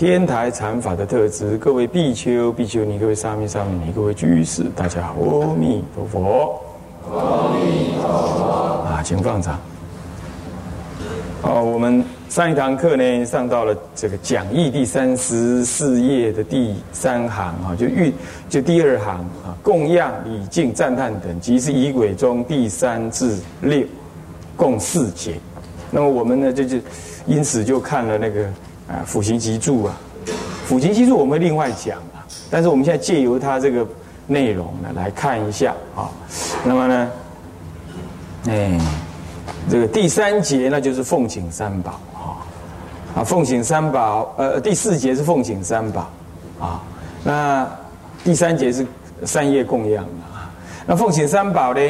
天台禅法的特质，各位比丘、比丘尼，各位沙弥、沙弥尼，各位居士，大家好，阿弥陀佛。阿弥陀佛。啊，请放掌。好，我们上一堂课呢，上到了这个讲义第三十四页的第三行啊，就欲就第二行啊，供养、礼敬、赞叹等，即是仪轨中第三至六，共四节。那么我们呢，就就因此就看了那个。啊，辅行集注啊，辅行集注我们另外讲啊，但是我们现在借由它这个内容呢来看一下啊。那么呢，哎，这个第三节那就是奉请三宝啊，啊，奉请三宝，呃，第四节是奉请三宝啊，那第三节是三业供养啊。那奉请三宝呢，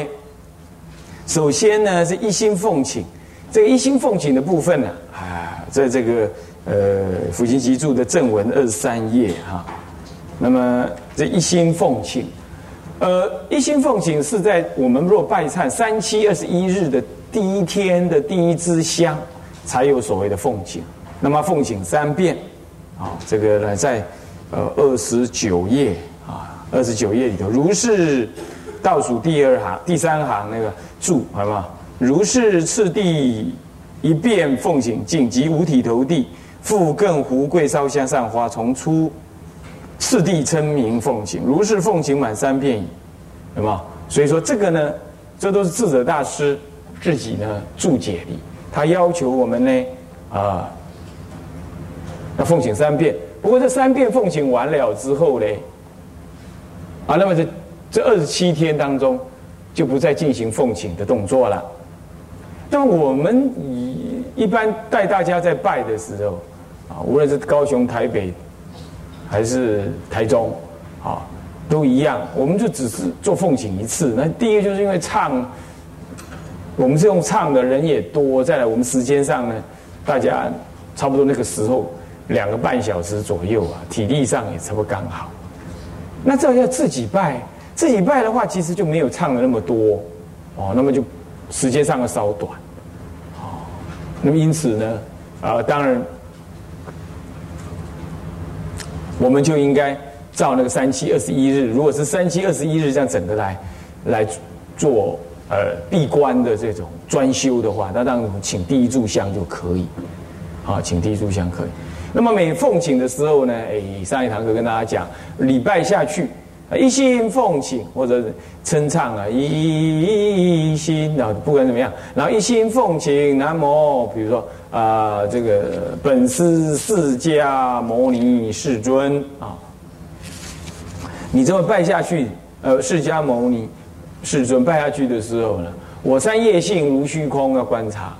首先呢是一心奉请，这个一心奉请的部分呢，啊，在这个。呃，辅行集注的正文二十三页哈，那么这一心奉请，呃，一心奉请是在我们若拜忏三七二十一日的第一天的第一支香，才有所谓的奉请。那么奉请三遍，啊，这个呢在呃二十九页啊，二十九页里头，如是倒数第二行第三行那个注，好不好？如是次第一遍奉请紧急五体投地。复更胡桂烧香上花，从出次第称名奉请，如是奉请满三遍矣，有吗？所以说这个呢，这都是智者大师自己呢注解的。他要求我们呢，啊，要奉请三遍。不过这三遍奉请完了之后呢，啊，那么这这二十七天当中就不再进行奉请的动作了。那我们一一般带大家在拜的时候。啊，无论是高雄、台北，还是台中，啊，都一样。我们就只是做奉请一次。那第一个就是因为唱，我们是用唱的人也多。再来，我们时间上呢，大家差不多那个时候两个半小时左右啊，体力上也差不多刚好。那这要自己拜，自己拜的话，其实就没有唱的那么多，哦，那么就时间上的稍短，哦，那么因此呢，啊，当然。我们就应该照那个三七二十一日，如果是三七二十一日这样整个来来做呃闭关的这种专修的话，那当然请第一炷香就可以，好，请第一炷香可以。那么每奉请的时候呢，哎，上一堂课跟大家讲，礼拜下去。一心奉请或者称唱啊，一心啊，不管怎么样，然后一心奉请南无，比如说啊，这个本师释迦牟尼世尊啊，你这么拜下去，呃，释迦牟尼世尊拜下去的时候呢，我三业性如虚空，要观察，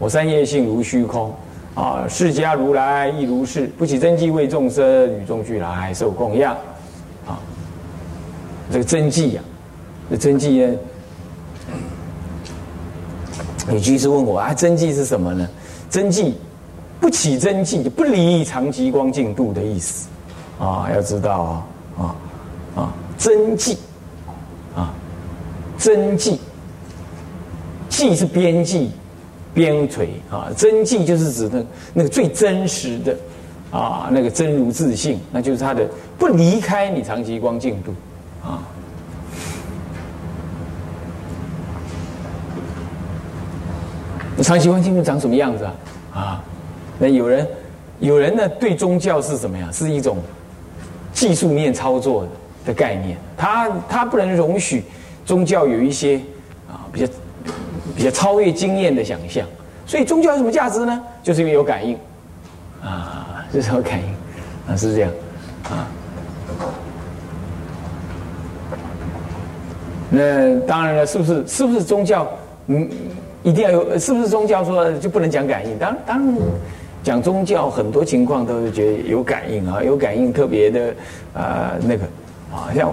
我三业性如虚空啊，释迦如来亦如是，不起真迹为众生与众俱来受供养。这个真迹呀，这真迹呢？有居士问我啊，真迹是什么呢？真迹不起真迹，不离长极光净度的意思啊！要知道啊啊啊！真迹啊，真迹，迹是边际、边陲啊，真迹就是指的那个最真实的啊，那个真如自性，那就是它的不离开你长极光净度。啊，长期观清楚长什么样子啊？啊，那有人有人呢？对宗教是什么呀？是一种技术面操作的概念。他他不能容许宗教有一些啊比较比较超越经验的想象。所以宗教有什么价值呢？就是因为有感应啊，是什么感应啊？是这样啊。那当然了，是不是？是不是宗教？嗯，一定要有？是不是宗教说就不能讲感应？当当然，讲宗教很多情况都是觉得有感应啊，有感应特别的啊那个啊，像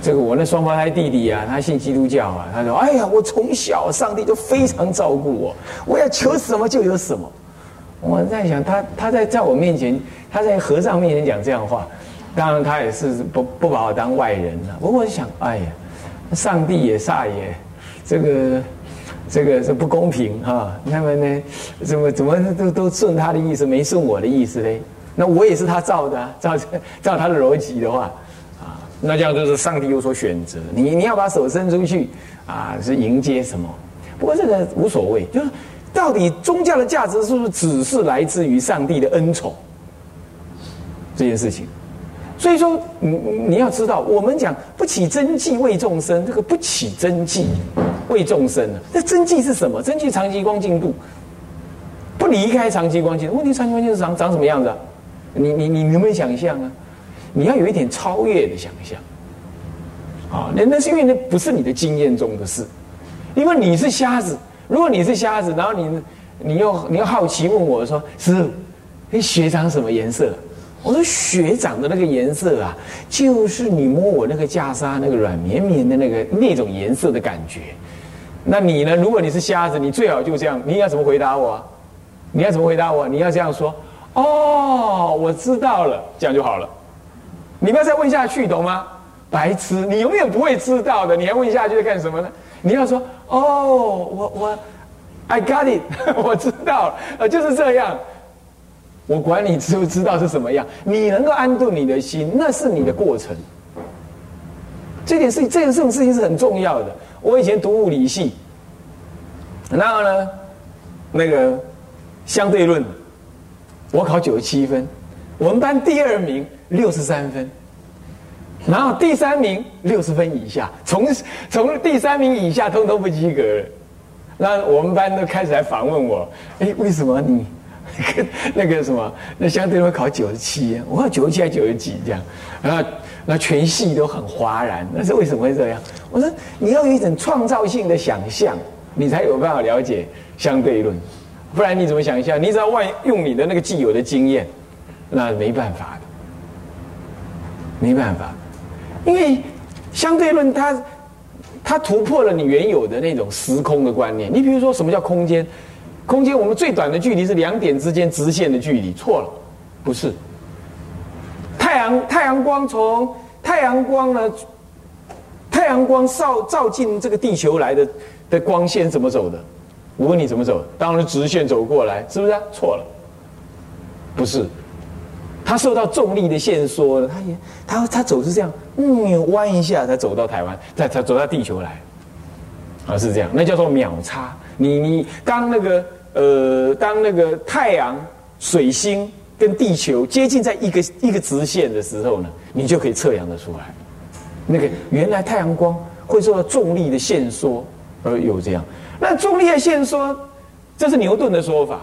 这个我那双胞胎弟弟啊，他信基督教啊，他说：“哎呀，我从小上帝就非常照顾我，我要求什么就有什么。”我在想，他他在在我面前，他在和尚面前讲这样话，当然他也是不不把我当外人了。不过我想，哎呀，上帝也煞也，这个。这个是不公平哈，那么呢，怎么怎么都都顺他的意思，没顺我的意思嘞？那我也是他造的，啊照照他的逻辑的话，啊，那这样就是上帝有所选择。你你要把手伸出去啊，是迎接什么？不过这个无所谓，就是到底宗教的价值是不是只是来自于上帝的恩宠这件事情？所以说，你你要知道，我们讲不起真迹为众生，这个不起真迹。为众生啊，那真迹是什么？真迹长期光进度，不离开长期光净。问题长期光进是长长什么样子？你你你能不能想象啊？你要有一点超越的想象。啊，那那是因为那不是你的经验中的事，因为你是瞎子。如果你是瞎子，然后你你又你又好奇问我说：“师傅，你血长什么颜色？”我说：“血长的那个颜色啊，就是你摸我那个袈裟那个软绵绵的那个那种颜色的感觉。”那你呢？如果你是瞎子，你最好就这样。你要怎么回答我？你要怎么回答我？你要这样说：哦，我知道了，这样就好了。你不要再问下去，懂吗？白痴，你永远不会知道的。你还问下去在干什么呢？你要说：哦，我我，I got it，我知道了，就是这样。我管你知不知道是什么样，你能够安顿你的心，那是你的过程。这件事，这件这种事情是很重要的。我以前读物理系，然后呢，那个相对论，我考九十七分，我们班第二名六十三分，然后第三名六十分以下，从从第三名以下通通不及格。那我们班都开始来访问我，哎，为什么你 那个什么那相对论考九十七？我考九十七还九十几这样，然后。那全系都很哗然，那是为什么会这样？我说你要有一种创造性的想象，你才有办法了解相对论，不然你怎么想象？你只要万用你的那个既有的经验，那没办法的，没办法，因为相对论它它突破了你原有的那种时空的观念。你比如说什么叫空间？空间我们最短的距离是两点之间直线的距离，错了，不是。太阳太阳光从太阳光呢，太阳光照照进这个地球来的的光线怎么走的？我问你怎么走？当然直线走过来，是不是？错了，不是，它受到重力的线索了，它也它它走是这样，嗯，弯一下才走到台湾，再才走到地球来，啊，是这样，那叫做秒差。你你当那个呃，当那个太阳水星。跟地球接近在一个一个直线的时候呢，你就可以测量得出来。那个原来太阳光会受到重力的线缩而有这样。那重力的线缩，这是牛顿的说法。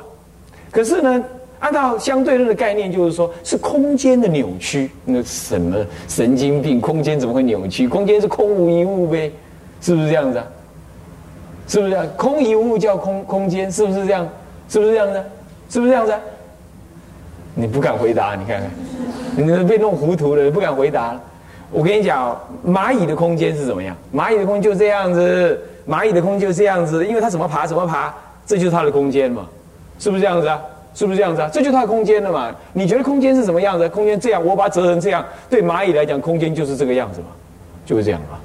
可是呢，按照相对论的概念，就是说是空间的扭曲。那什么神经病？空间怎么会扭曲？空间是空无一物呗，是不是这样子啊？是不是这样？空一物叫空空间，是不是这样？是不是这样子？是不是这样子？你不敢回答，你看看，你被弄糊涂了，不敢回答。我跟你讲，蚂蚁的空间是怎么样？蚂蚁的空间就这样子，蚂蚁的空间就这样子，因为它怎么爬怎么爬，这就是它的空间嘛，是不是这样子啊？是不是这样子啊？这就是它的空间了嘛？你觉得空间是什么样子？空间这样，我把它折成这样，对蚂蚁来讲，空间就是这个样子嘛，就是这样嘛。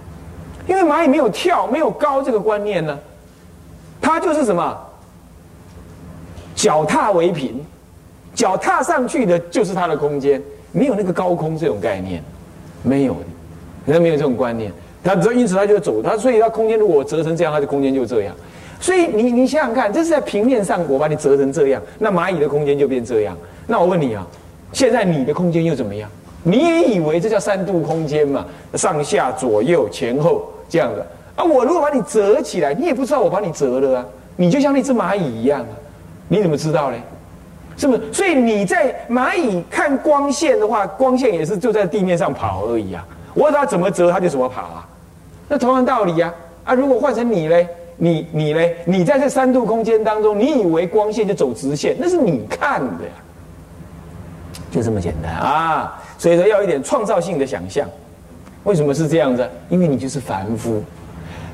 因为蚂蚁没有跳，没有高这个观念呢，它就是什么，脚踏为平。脚踏上去的就是它的空间，没有那个高空这种概念，没有，人没有这种观念，他只因此他就走，他所以他空间如果折成这样，他的空间就这样，所以你你想想看，这是在平面上我把你折成这样，那蚂蚁的空间就变这样，那我问你啊，现在你的空间又怎么样？你也以为这叫三度空间嘛？上下左右前后这样的。啊？我如果把你折起来，你也不知道我把你折了啊，你就像那只蚂蚁一样啊，你怎么知道呢？是不是？所以你在蚂蚁看光线的话，光线也是就在地面上跑而已啊。我它怎么折，它就怎么跑啊。那同样道理呀。啊，如果换成你嘞，你你嘞？你在这三度空间当中，你以为光线就走直线，那是你看的呀，就这么简单啊！所以说要一点创造性的想象。为什么是这样子？因为你就是凡夫，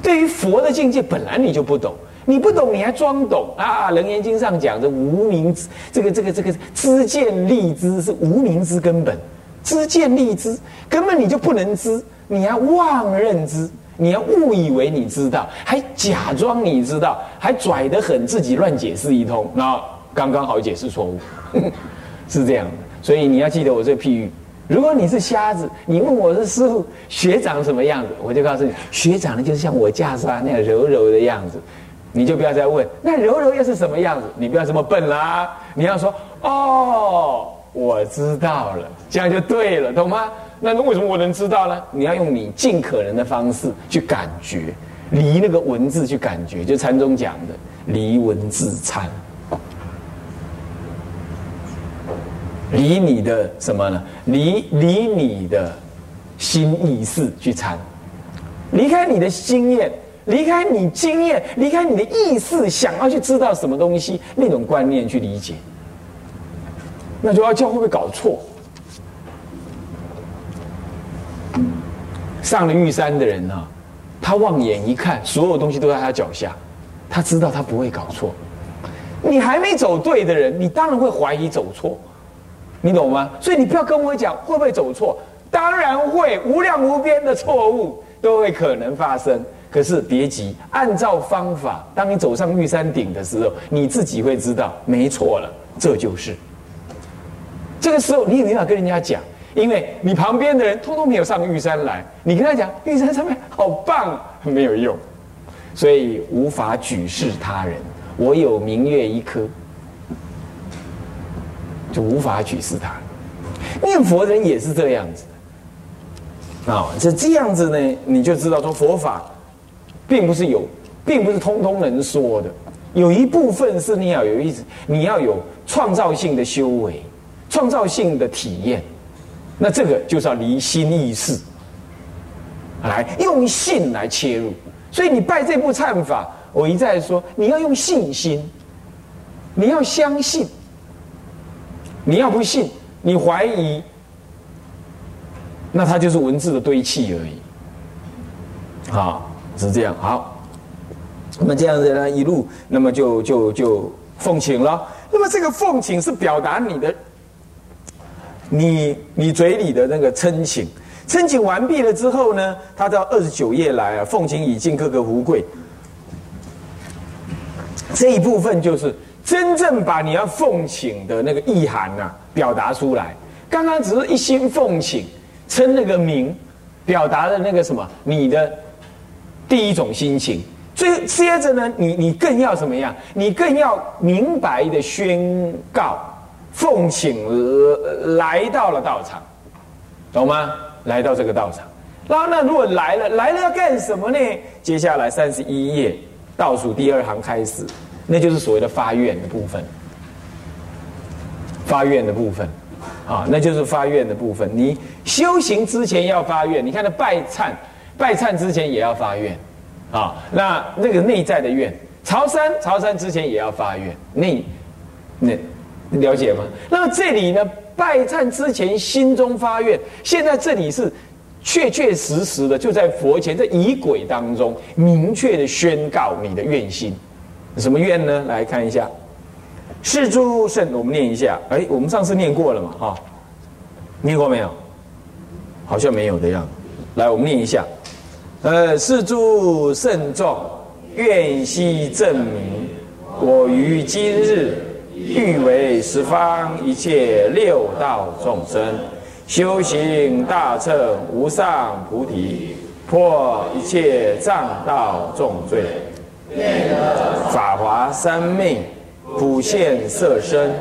对于佛的境界本来你就不懂，你不懂你还装懂啊！《楞严经》上讲的无名之这个这个这个知见立知是无名之根本，知见立知根本你就不能知，你要妄认知。你要误以为你知道，还假装你知道，还拽得很，自己乱解释一通，那刚刚好解释错误，是这样的。所以你要记得我这个譬喻。如果你是瞎子，你问我是师傅学长什么样子，我就告诉你，学长呢就是像我袈裟那样柔柔的样子，你就不要再问那柔柔又是什么样子，你不要这么笨啦，你要说哦，我知道了，这样就对了，懂吗？那为什么我能知道呢？你要用你尽可能的方式去感觉，离那个文字去感觉，就禅宗讲的离文字禅，离你的什么呢？离离你的心意识去参，离开你的经验，离开你经验，离开你的意识，想要去知道什么东西那种观念去理解，那就要教会不会搞错？上了玉山的人呢，他望眼一看，所有东西都在他脚下，他知道他不会搞错。你还没走对的人，你当然会怀疑走错，你懂吗？所以你不要跟我讲会不会走错，当然会，无量无边的错误都会可能发生。可是别急，按照方法，当你走上玉山顶的时候，你自己会知道没错了，这就是。这个时候你也没法跟人家讲。因为你旁边的人通通没有上玉山来，你跟他讲玉山上面好棒，没有用，所以无法举世他人。我有明月一颗，就无法举示他。念佛人也是这样子啊，是这样子呢，你就知道说佛法并不是有，并不是通通能说的，有一部分是你要有意思，你要有创造性的修为，创造性的体验。那这个就是要离心意识，来用信来切入。所以你拜这部忏法，我一再说，你要用信心，你要相信。你要不信，你怀疑，那它就是文字的堆砌而已。好，是这样。好，那么这样子呢，一路，那么就就就奉请了。那么这个奉请是表达你的。你你嘴里的那个称请，称请完毕了之后呢，他到二十九页来啊，奉请已尽，各个福贵。这一部分就是真正把你要奉请的那个意涵呐表达出来。刚刚只是一心奉请，称那个名，表达的那个什么，你的第一种心情。最接着呢，你你更要怎么样？你更要明白的宣告。奉请来到了道场，懂吗？来到这个道场，然后那如果来了，来了要干什么呢？接下来三十一页倒数第二行开始，那就是所谓的发愿的部分。发愿的部分，啊，那就是发愿的部分。你修行之前要发愿，你看那拜忏，拜忏之前也要发愿，啊，那那个内在的愿，朝山朝山之前也要发愿，那那。了解吗？那么这里呢，拜忏之前心中发愿，现在这里是确确实实的，就在佛前，在仪轨当中明确的宣告你的愿心。什么愿呢？来看一下，是诸圣，我们念一下。哎，我们上次念过了嘛？哈，念过没有？好像没有的样子。来，我们念一下。呃，是诸圣众，愿悉证明，我于今日。欲为十方一切六道众生修行大乘无上菩提，破一切障道重罪，法华三昧，普现色身，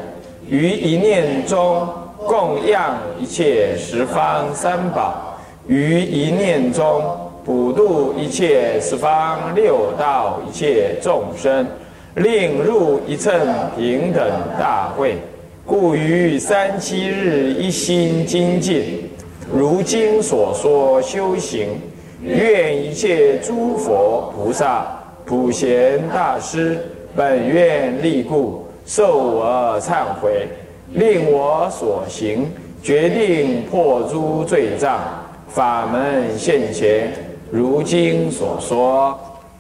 于一念中供养一切十方三宝，于一念中普度一切十方六道一切众生。令入一乘平等大会，故于三七日一心精进，如今所说修行，愿一切诸佛菩萨普贤大师本愿力故，受我忏悔，令我所行决定破诸罪障，法门现前，如经所说。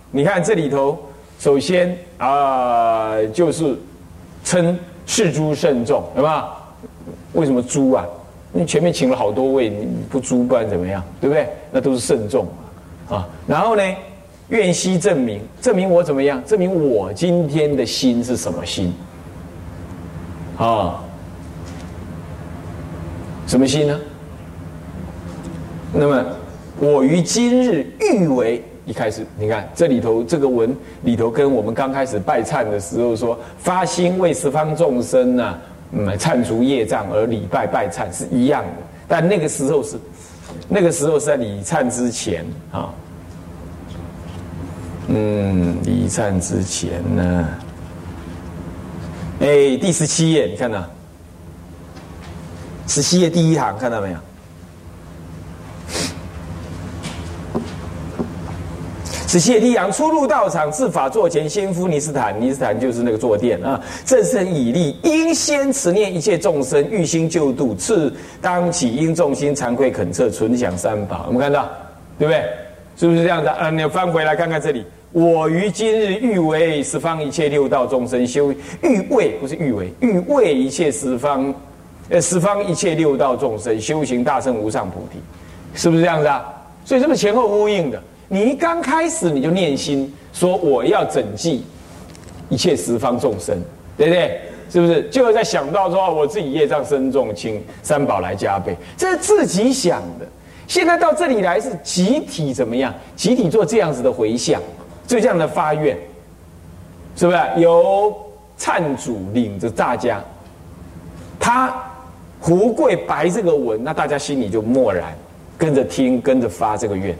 你看这里头，首先啊，就是称是诸圣众，对吧？为什么诸啊？你前面请了好多位，你不诸不然怎么样？对不对？那都是圣众啊。然后呢？愿悉证明，证明我怎么样？证明我今天的心是什么心？啊，什么心呢？那么我于今日欲为一开始，你看这里头这个文里头，跟我们刚开始拜忏的时候说发心为十方众生呢，嗯，忏除业障而礼拜拜忏是一样的。但那个时候是，那个时候是在礼忏之前啊。嗯，离忏之前呢？哎，第十七页，你看到？十七页第一行，看到没有？十七页第一行，初入道场，自法座前，先敷尼斯坦，尼斯坦就是那个坐垫啊。正身以立，应先持念一切众生，欲心救度，次当起应众心惭愧恳切，存想三宝。我们看到，对不对？是不是这样的？啊，你翻回来看看这里。我于今日欲为十方一切六道众生修，欲为不是欲为，欲为一切十方，呃，十方一切六道众生修行大圣无上菩提，是不是这样子啊？所以这是前后呼应的。你一刚开始你就念心，说我要整济一切十方众生，对不对？是不是？就在想到说我自己业障深重，请三宝来加倍，这是自己想的。现在到这里来是集体怎么样？集体做这样子的回向。就这样的发愿，是不是由忏主领着大家？他胡贵白这个文，那大家心里就默然，跟着听，跟着发这个愿，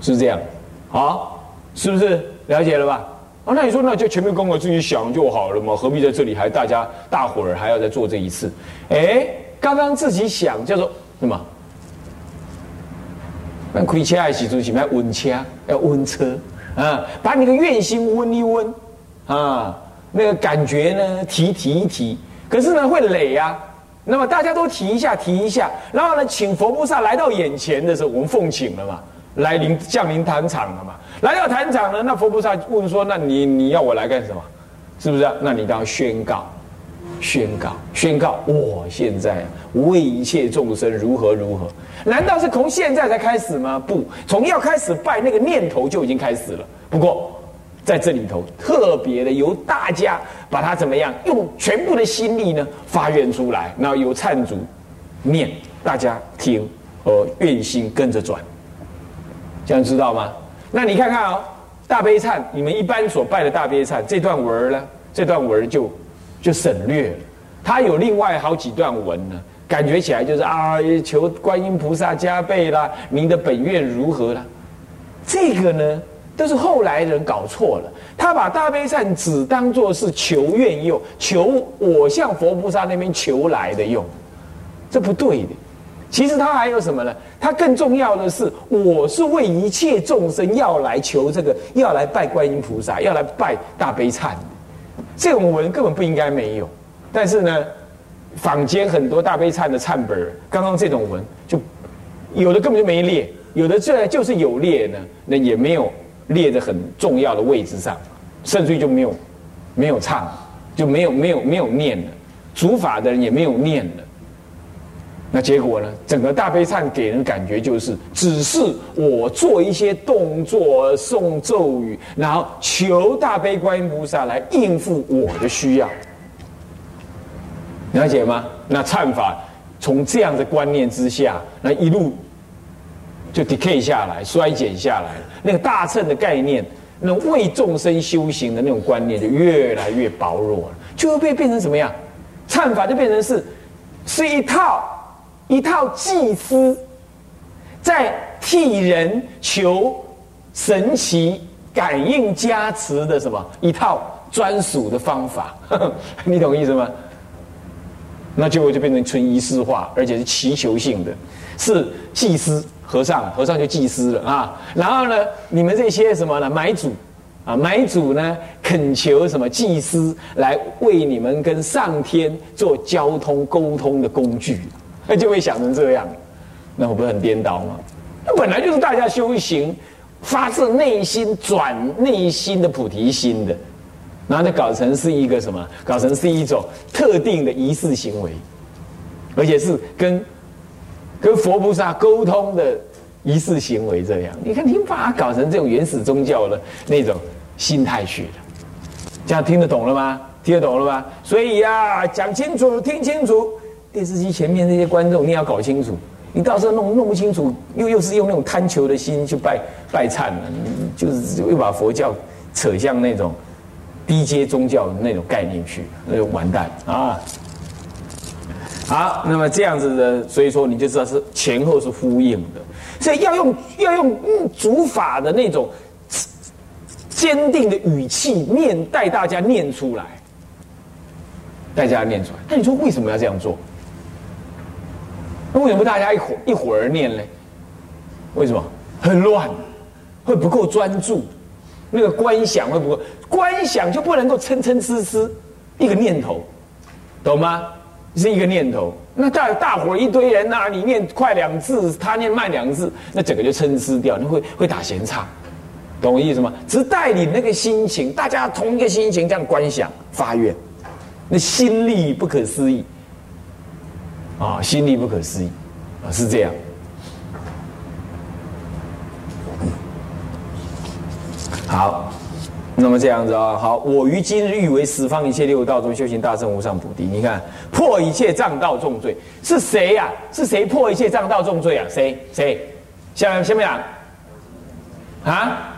是这样？好，是不是了解了吧？啊，那你说那就前面跟我自己想就好了嘛？何必在这里还大家大伙儿还要再做这一次？哎，刚刚自己想叫做什么？那开车还是做什么？温车要温车。嗯，把你的愿心温一温，啊，那个感觉呢提提一提，可是呢会累啊。那么大家都提一下提一下，然后呢请佛菩萨来到眼前的时候，我们奉请了嘛，来临降临坛场了嘛。来到坛场呢，那佛菩萨问说：“那你你要我来干什么？是不是？那你当宣告，宣告，宣告，我现在为一切众生如何如何。”难道是从现在才开始吗？不，从要开始拜那个念头就已经开始了。不过，在这里头特别的由大家把它怎么样，用全部的心力呢发愿出来，然后由忏主念，大家听，和愿心跟着转，这样知道吗？那你看看哦，大悲忏，你们一般所拜的大悲忏这段文呢，这段文就就省略了，他有另外好几段文呢。感觉起来就是啊，求观音菩萨加倍啦，您的本愿如何啦？这个呢，都是后来人搞错了。他把大悲忏只当做是求愿用，求我向佛菩萨那边求来的用，这不对的。其实他还有什么呢？他更重要的是，我是为一切众生要来求这个，要来拜观音菩萨，要来拜大悲忏。这种文根本不应该没有，但是呢。坊间很多大悲忏的忏本刚刚这种文就有的根本就没列，有的这就是有列呢，那也没有列在很重要的位置上，甚至于就没有没有唱，就没有没有没有念了，主法的人也没有念了。那结果呢？整个大悲忏给人感觉就是，只是我做一些动作、诵咒语，然后求大悲观音菩萨来应付我的需要。了解吗？那忏法从这样的观念之下，那一路就 decay 下来，衰减下来那个大乘的概念，那为众生修行的那种观念就越来越薄弱了，就会被变成什么样？忏法就变成是是一套一套祭司在替人求神奇感应加持的什么一套专属的方法，你懂意思吗？那结果就变成纯仪式化，而且是祈求性的，是祭司和尚，和尚就祭司了啊。然后呢，你们这些什么呢？买主，啊，买主呢恳求什么祭司来为你们跟上天做交通沟通的工具，那就会想成这样，那我不是很颠倒吗？那本来就是大家修行发自内心转内心的菩提心的，然后呢搞成是一个什么？搞成是一种特定的仪式行为，而且是跟跟佛菩萨沟通的仪式行为这样。你看，你把它搞成这种原始宗教的那种。心态去了，这样听得懂了吗？听得懂了吗？所以呀，讲清楚，听清楚。电视机前面那些观众，你要搞清楚。你到时候弄弄不清楚，又又是用那种贪求的心去拜拜忏了，你就是又把佛教扯向那种低阶宗教那种概念去，那就完蛋啊！好，那么这样子的，所以说你就知道是前后是呼应的，所以要用要用嗯主法的那种。坚定的语气念带大家念出来，带大家念出来。那你说为什么要这样做？那为什么大家一会一会儿念呢？为什么很乱？会不够专注？那个观想会不够？观想就不能够嗔嗔痴痴一个念头，懂吗？是一个念头。那大大伙一堆人呐，你念快两字，他念慢两字，那整个就嗔痴掉，那会会打闲岔。懂我意思吗？只带领那个心情，大家同一个心情这样观想发愿，那心力不可思议啊！心力不可思议啊！是这样。好，那么这样子啊，好，我于今日欲为十方一切六道中修行大圣无上菩提。你看，破一切障道重罪是谁呀？是谁破一切障道重罪啊？谁谁？下下面讲啊？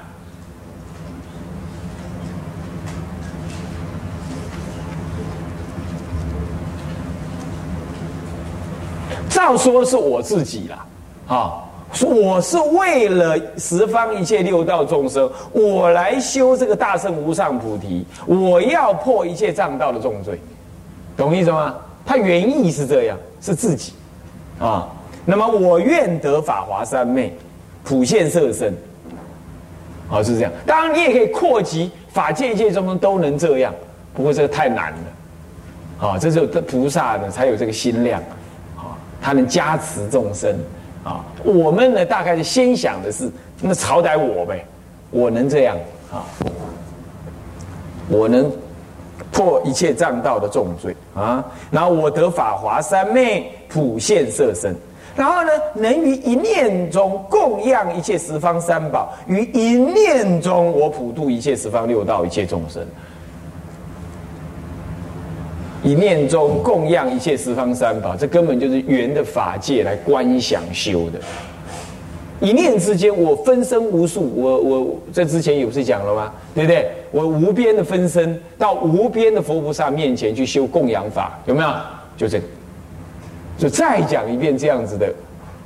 照说是我自己啦，啊，说我是为了十方一切六道众生，我来修这个大圣无上菩提，我要破一切障道的重罪，懂意思吗？他原意是这样，是自己，啊，那么我愿得法华三昧，普现色身，好是这样。当然你也可以扩及法界一切众生都能这样，不过这个太难了，啊，这是菩萨的才有这个心量。他能加持众生啊！我们呢，大概是先想的是，那好歹我呗，我能这样啊，我能破一切障道的重罪啊，然后我得法华三昧普现色身，然后呢，能于一念中供养一切十方三宝，于一念中我普度一切十方六道一切众生。一念中供养一切十方三宝，这根本就是圆的法界来观想修的。一念之间，我分身无数，我我在之前有是讲了吗？对不对？我无边的分身到无边的佛菩萨面前去修供养法，有没有？就这个，就再讲一遍这样子的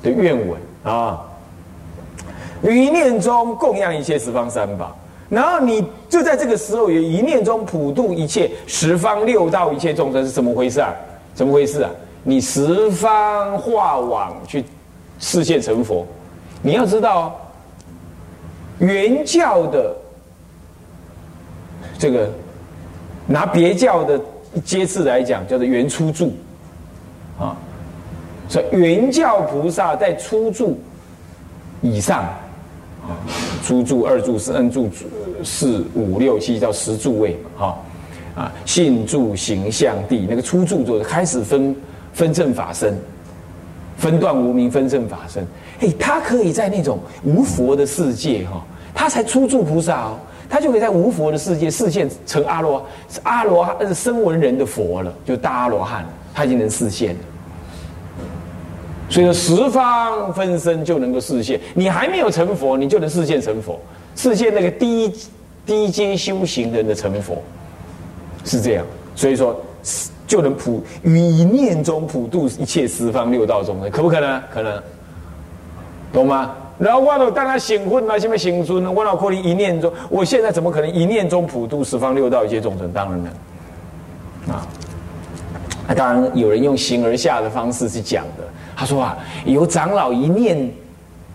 的愿文啊。一念中供养一切十方三宝。然后你就在这个时候，有一念中普度一切十方六道一切众生是怎么回事啊？怎么回事啊？你十方化网去视现成佛，你要知道，原教的这个拿别教的阶次来讲，叫做原初住啊，所以原教菩萨在初住以上。啊初住、二住、三住、四五六七到十住位嘛，哈啊，信住、形象地那个初住就开始分分正法身，分段无名分正法身。哎，他可以在那种无佛的世界哈，他才初住菩萨哦，他就可以在无佛的世界视现成阿罗阿罗汉声闻人的佛了，就大阿罗汉，他已经能视现了。所以说十方分身就能够视现，你还没有成佛，你就能视现成佛，视现那个低低阶修行人的成佛，是这样。所以说就能普于一念中普度一切十方六道众生，可不可能？可能，懂吗？然后我都当他醒魂了，什么醒孙呢？我脑壳里一念中，我现在怎么可能一念中普度十方六道一切众生？当然能啊。当然有人用形而下的方式去讲的。他说啊，有长老一念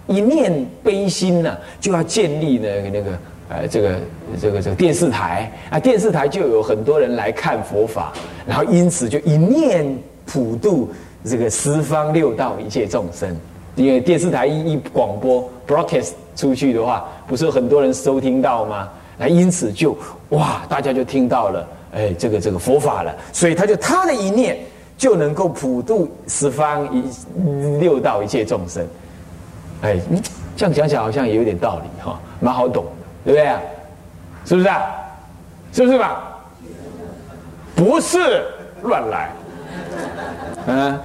一念悲心呢，就要建立那个那个呃，这个这个这个电视台啊，电视台就有很多人来看佛法，然后因此就一念普度这个十方六道一切众生。因为电视台一一广播 broadcast 出去的话，不是很多人收听到吗？那因此就哇，大家就听到了，哎，这个这个佛法了，所以他就他的一念就能够普度十方一六道一切众生。哎，这样讲起来好像也有点道理哈，蛮好懂的，对不对？是不是啊？是不是吧？不是乱来，嗯。